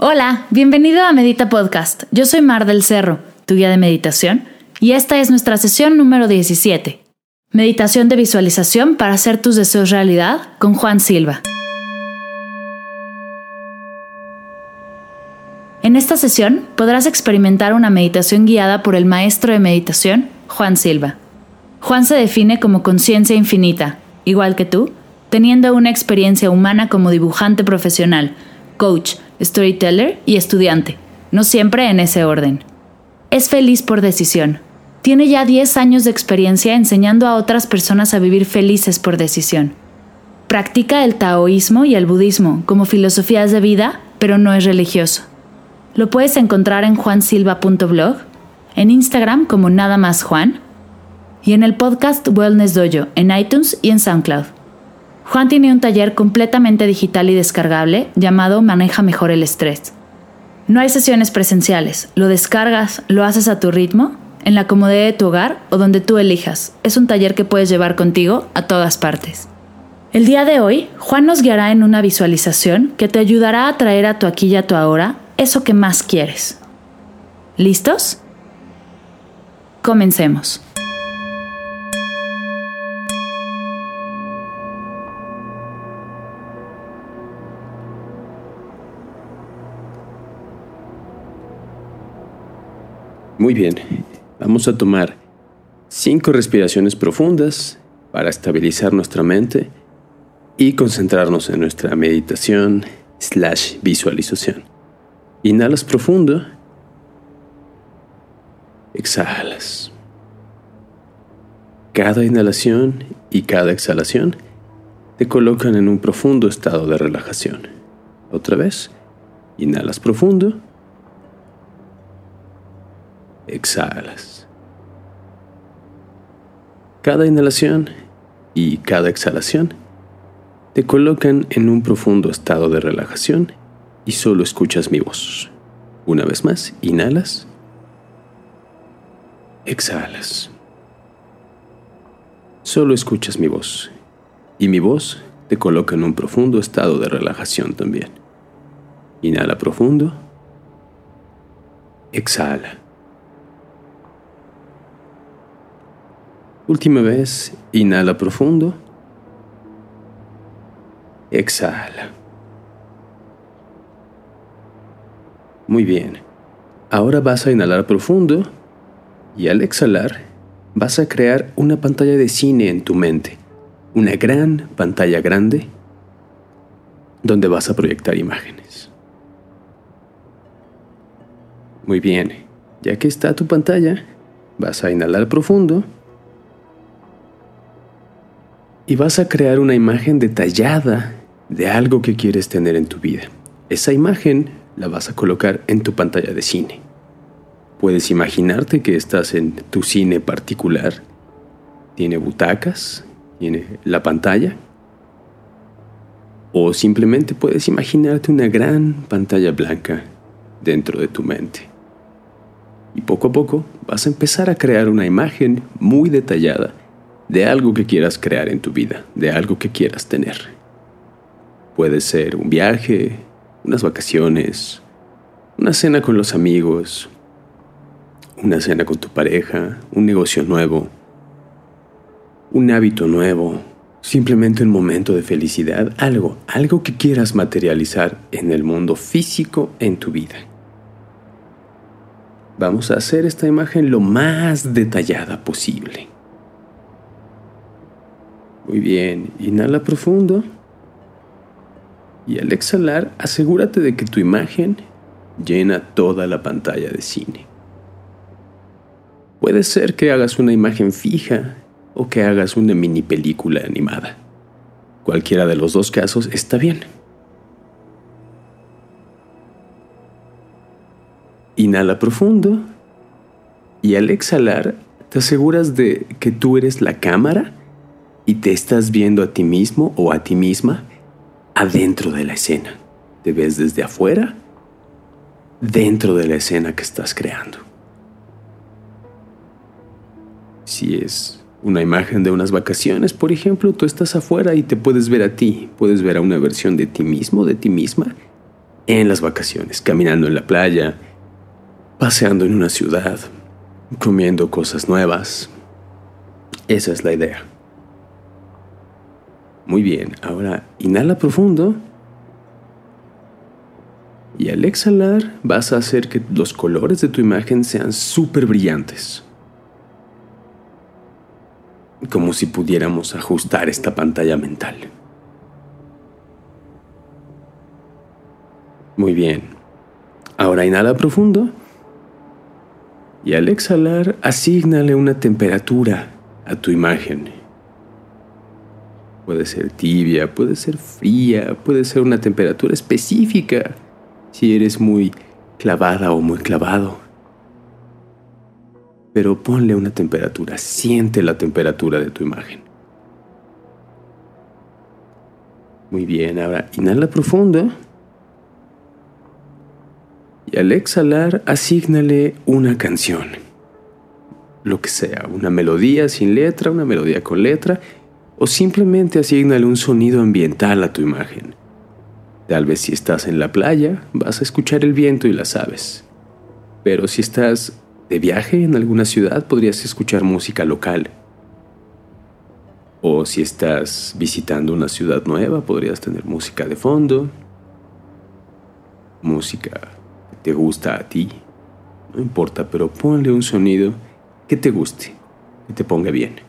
Hola, bienvenido a Medita Podcast. Yo soy Mar del Cerro, tu guía de meditación, y esta es nuestra sesión número 17. Meditación de visualización para hacer tus deseos realidad con Juan Silva. En esta sesión podrás experimentar una meditación guiada por el maestro de meditación, Juan Silva. Juan se define como conciencia infinita, igual que tú, teniendo una experiencia humana como dibujante profesional, coach, storyteller y estudiante, no siempre en ese orden. Es feliz por decisión. Tiene ya 10 años de experiencia enseñando a otras personas a vivir felices por decisión. Practica el taoísmo y el budismo como filosofías de vida, pero no es religioso. Lo puedes encontrar en juansilva.blog, en Instagram como nada más Juan, y en el podcast Wellness Dojo en iTunes y en SoundCloud. Juan tiene un taller completamente digital y descargable llamado Maneja mejor el estrés. No hay sesiones presenciales, lo descargas, lo haces a tu ritmo, en la comodidad de tu hogar o donde tú elijas. Es un taller que puedes llevar contigo a todas partes. El día de hoy, Juan nos guiará en una visualización que te ayudará a traer a tu aquí y a tu ahora eso que más quieres. ¿Listos? Comencemos. Muy bien, vamos a tomar cinco respiraciones profundas para estabilizar nuestra mente y concentrarnos en nuestra meditación slash visualización. Inhalas profundo, exhalas. Cada inhalación y cada exhalación te colocan en un profundo estado de relajación. Otra vez, inhalas profundo exhalas. Cada inhalación y cada exhalación te colocan en un profundo estado de relajación y solo escuchas mi voz. Una vez más, inhalas, exhalas. Solo escuchas mi voz y mi voz te coloca en un profundo estado de relajación también. Inhala profundo, exhala. Última vez, inhala profundo. Exhala. Muy bien. Ahora vas a inhalar profundo y al exhalar vas a crear una pantalla de cine en tu mente. Una gran pantalla grande donde vas a proyectar imágenes. Muy bien. Ya que está tu pantalla, vas a inhalar profundo y vas a crear una imagen detallada de algo que quieres tener en tu vida. Esa imagen la vas a colocar en tu pantalla de cine. Puedes imaginarte que estás en tu cine particular. Tiene butacas, tiene la pantalla. O simplemente puedes imaginarte una gran pantalla blanca dentro de tu mente. Y poco a poco vas a empezar a crear una imagen muy detallada de algo que quieras crear en tu vida, de algo que quieras tener. Puede ser un viaje, unas vacaciones, una cena con los amigos, una cena con tu pareja, un negocio nuevo, un hábito nuevo, simplemente un momento de felicidad, algo, algo que quieras materializar en el mundo físico en tu vida. Vamos a hacer esta imagen lo más detallada posible. Muy bien, inhala profundo. Y al exhalar, asegúrate de que tu imagen llena toda la pantalla de cine. Puede ser que hagas una imagen fija o que hagas una mini película animada. Cualquiera de los dos casos está bien. Inhala profundo y al exhalar te aseguras de que tú eres la cámara y te estás viendo a ti mismo o a ti misma adentro de la escena. Te ves desde afuera, dentro de la escena que estás creando. Si es una imagen de unas vacaciones, por ejemplo, tú estás afuera y te puedes ver a ti, puedes ver a una versión de ti mismo, de ti misma, en las vacaciones, caminando en la playa, paseando en una ciudad, comiendo cosas nuevas. Esa es la idea. Muy bien, ahora inhala profundo. Y al exhalar vas a hacer que los colores de tu imagen sean súper brillantes. Como si pudiéramos ajustar esta pantalla mental. Muy bien. Ahora inhala profundo. Y al exhalar, asígnale una temperatura a tu imagen. Puede ser tibia, puede ser fría, puede ser una temperatura específica si eres muy clavada o muy clavado. Pero ponle una temperatura, siente la temperatura de tu imagen. Muy bien, ahora inhala profundo. Y al exhalar, asígnale una canción. Lo que sea, una melodía sin letra, una melodía con letra o simplemente asignale un sonido ambiental a tu imagen. Tal vez si estás en la playa, vas a escuchar el viento y las aves. Pero si estás de viaje en alguna ciudad, podrías escuchar música local. O si estás visitando una ciudad nueva, podrías tener música de fondo. Música que te gusta a ti. No importa, pero ponle un sonido que te guste, que te ponga bien.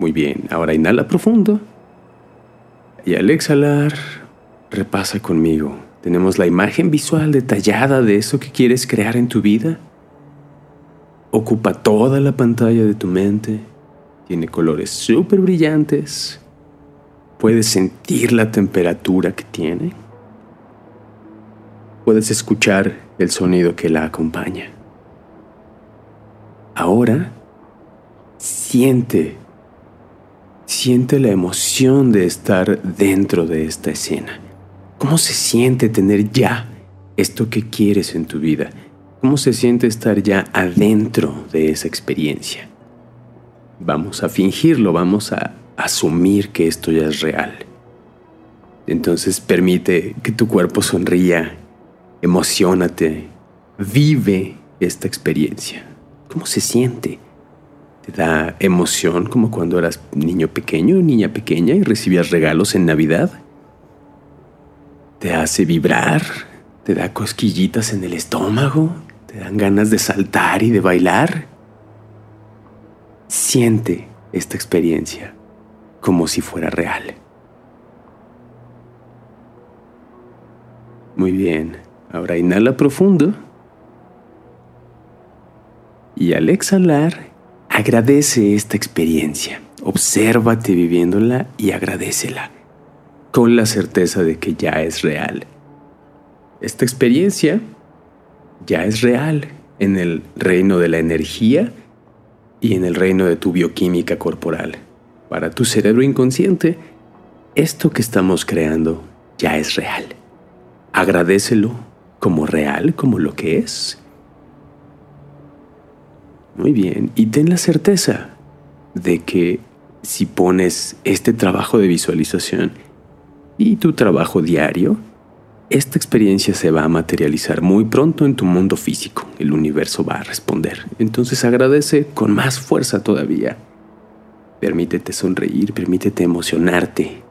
Muy bien, ahora inhala profundo. Y al exhalar, repasa conmigo. Tenemos la imagen visual detallada de eso que quieres crear en tu vida. Ocupa toda la pantalla de tu mente. Tiene colores súper brillantes. Puedes sentir la temperatura que tiene. Puedes escuchar el sonido que la acompaña. Ahora, siente Siente la emoción de estar dentro de esta escena. ¿Cómo se siente tener ya esto que quieres en tu vida? ¿Cómo se siente estar ya adentro de esa experiencia? Vamos a fingirlo, vamos a asumir que esto ya es real. Entonces permite que tu cuerpo sonría, emocionate, vive esta experiencia. ¿Cómo se siente? Da emoción como cuando eras niño pequeño, niña pequeña y recibías regalos en Navidad. Te hace vibrar, te da cosquillitas en el estómago, te dan ganas de saltar y de bailar. Siente esta experiencia como si fuera real. Muy bien, ahora inhala profundo y al exhalar Agradece esta experiencia, obsérvate viviéndola y agradecela, con la certeza de que ya es real. Esta experiencia ya es real en el reino de la energía y en el reino de tu bioquímica corporal. Para tu cerebro inconsciente, esto que estamos creando ya es real. Agradecelo como real, como lo que es, muy bien, y ten la certeza de que si pones este trabajo de visualización y tu trabajo diario, esta experiencia se va a materializar muy pronto en tu mundo físico. El universo va a responder. Entonces agradece con más fuerza todavía. Permítete sonreír, permítete emocionarte.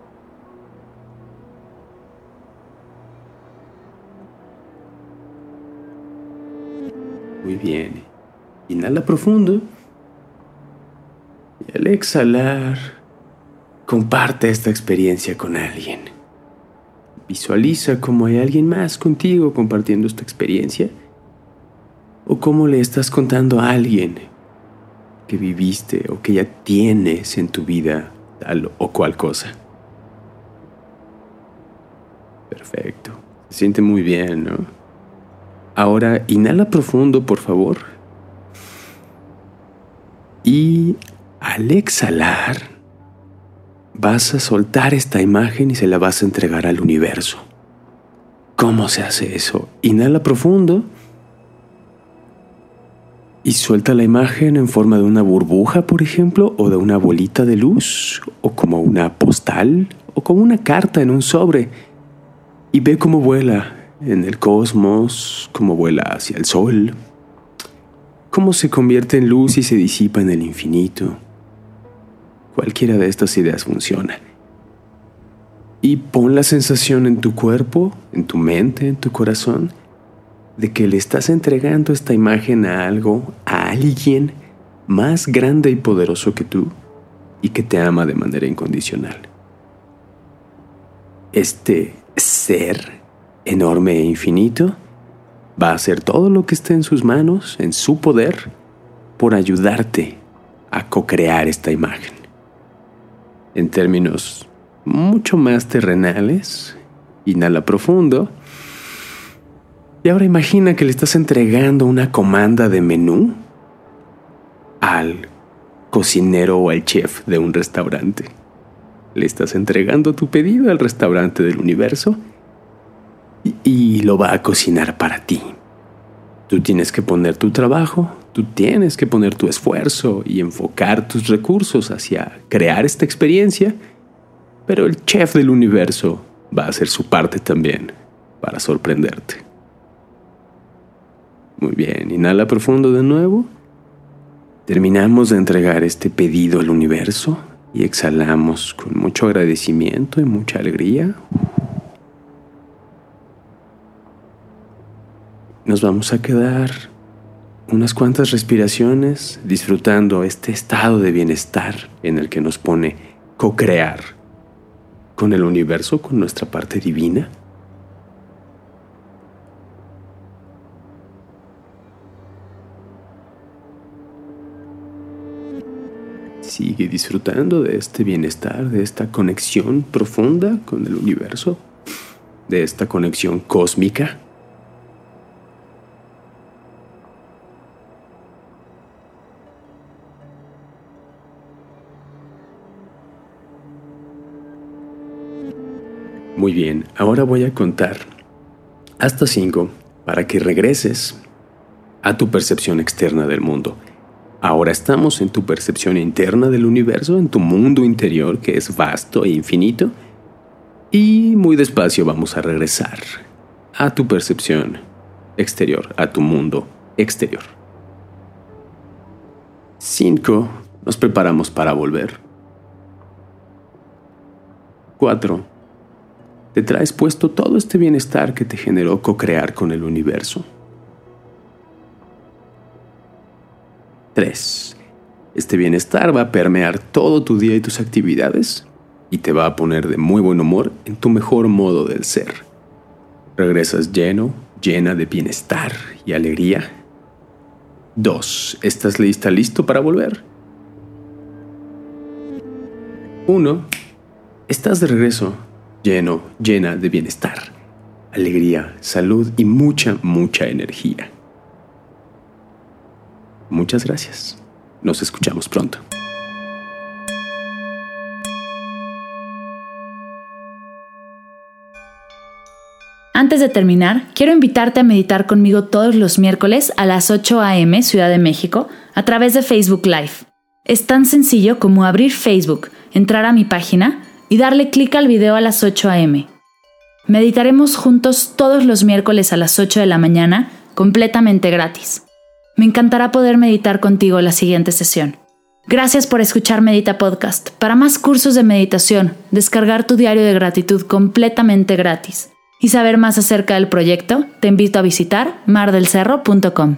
Muy bien. Inhala profundo. Y al exhalar, comparte esta experiencia con alguien. Visualiza cómo hay alguien más contigo compartiendo esta experiencia. O cómo le estás contando a alguien que viviste o que ya tienes en tu vida tal o cual cosa. Perfecto. Se siente muy bien, ¿no? Ahora inhala profundo, por favor. Y al exhalar, vas a soltar esta imagen y se la vas a entregar al universo. ¿Cómo se hace eso? Inhala profundo y suelta la imagen en forma de una burbuja, por ejemplo, o de una bolita de luz, o como una postal, o como una carta en un sobre y ve cómo vuela en el cosmos, cómo vuela hacia el sol, cómo se convierte en luz y se disipa en el infinito. Cualquiera de estas ideas funciona. Y pon la sensación en tu cuerpo, en tu mente, en tu corazón, de que le estás entregando esta imagen a algo, a alguien más grande y poderoso que tú y que te ama de manera incondicional. Este ser enorme e infinito va a hacer todo lo que esté en sus manos, en su poder, por ayudarte a co-crear esta imagen. En términos mucho más terrenales, inhala profundo. Y ahora imagina que le estás entregando una comanda de menú al cocinero o al chef de un restaurante. Le estás entregando tu pedido al restaurante del universo y, lo va a cocinar para ti. Tú tienes que poner tu trabajo, tú tienes que poner tu esfuerzo y enfocar tus recursos hacia crear esta experiencia, pero el chef del universo va a hacer su parte también para sorprenderte. Muy bien, inhala profundo de nuevo. Terminamos de entregar este pedido al universo y exhalamos con mucho agradecimiento y mucha alegría. Nos vamos a quedar unas cuantas respiraciones disfrutando este estado de bienestar en el que nos pone co-crear con el universo, con nuestra parte divina. Sigue disfrutando de este bienestar, de esta conexión profunda con el universo, de esta conexión cósmica. Muy bien, ahora voy a contar hasta 5 para que regreses a tu percepción externa del mundo. Ahora estamos en tu percepción interna del universo, en tu mundo interior que es vasto e infinito. Y muy despacio vamos a regresar a tu percepción exterior, a tu mundo exterior. 5. Nos preparamos para volver. 4 te traes puesto todo este bienestar que te generó co-crear con el universo. 3. Este bienestar va a permear todo tu día y tus actividades y te va a poner de muy buen humor en tu mejor modo del ser. Regresas lleno, llena de bienestar y alegría. 2. ¿Estás lista, listo para volver? 1. Estás de regreso lleno, llena de bienestar, alegría, salud y mucha, mucha energía. Muchas gracias. Nos escuchamos pronto. Antes de terminar, quiero invitarte a meditar conmigo todos los miércoles a las 8 a.m. Ciudad de México a través de Facebook Live. Es tan sencillo como abrir Facebook, entrar a mi página, y darle clic al video a las 8 a.m. Meditaremos juntos todos los miércoles a las 8 de la mañana, completamente gratis. Me encantará poder meditar contigo la siguiente sesión. Gracias por escuchar Medita Podcast. Para más cursos de meditación, descargar tu diario de gratitud completamente gratis y saber más acerca del proyecto, te invito a visitar mardelcerro.com.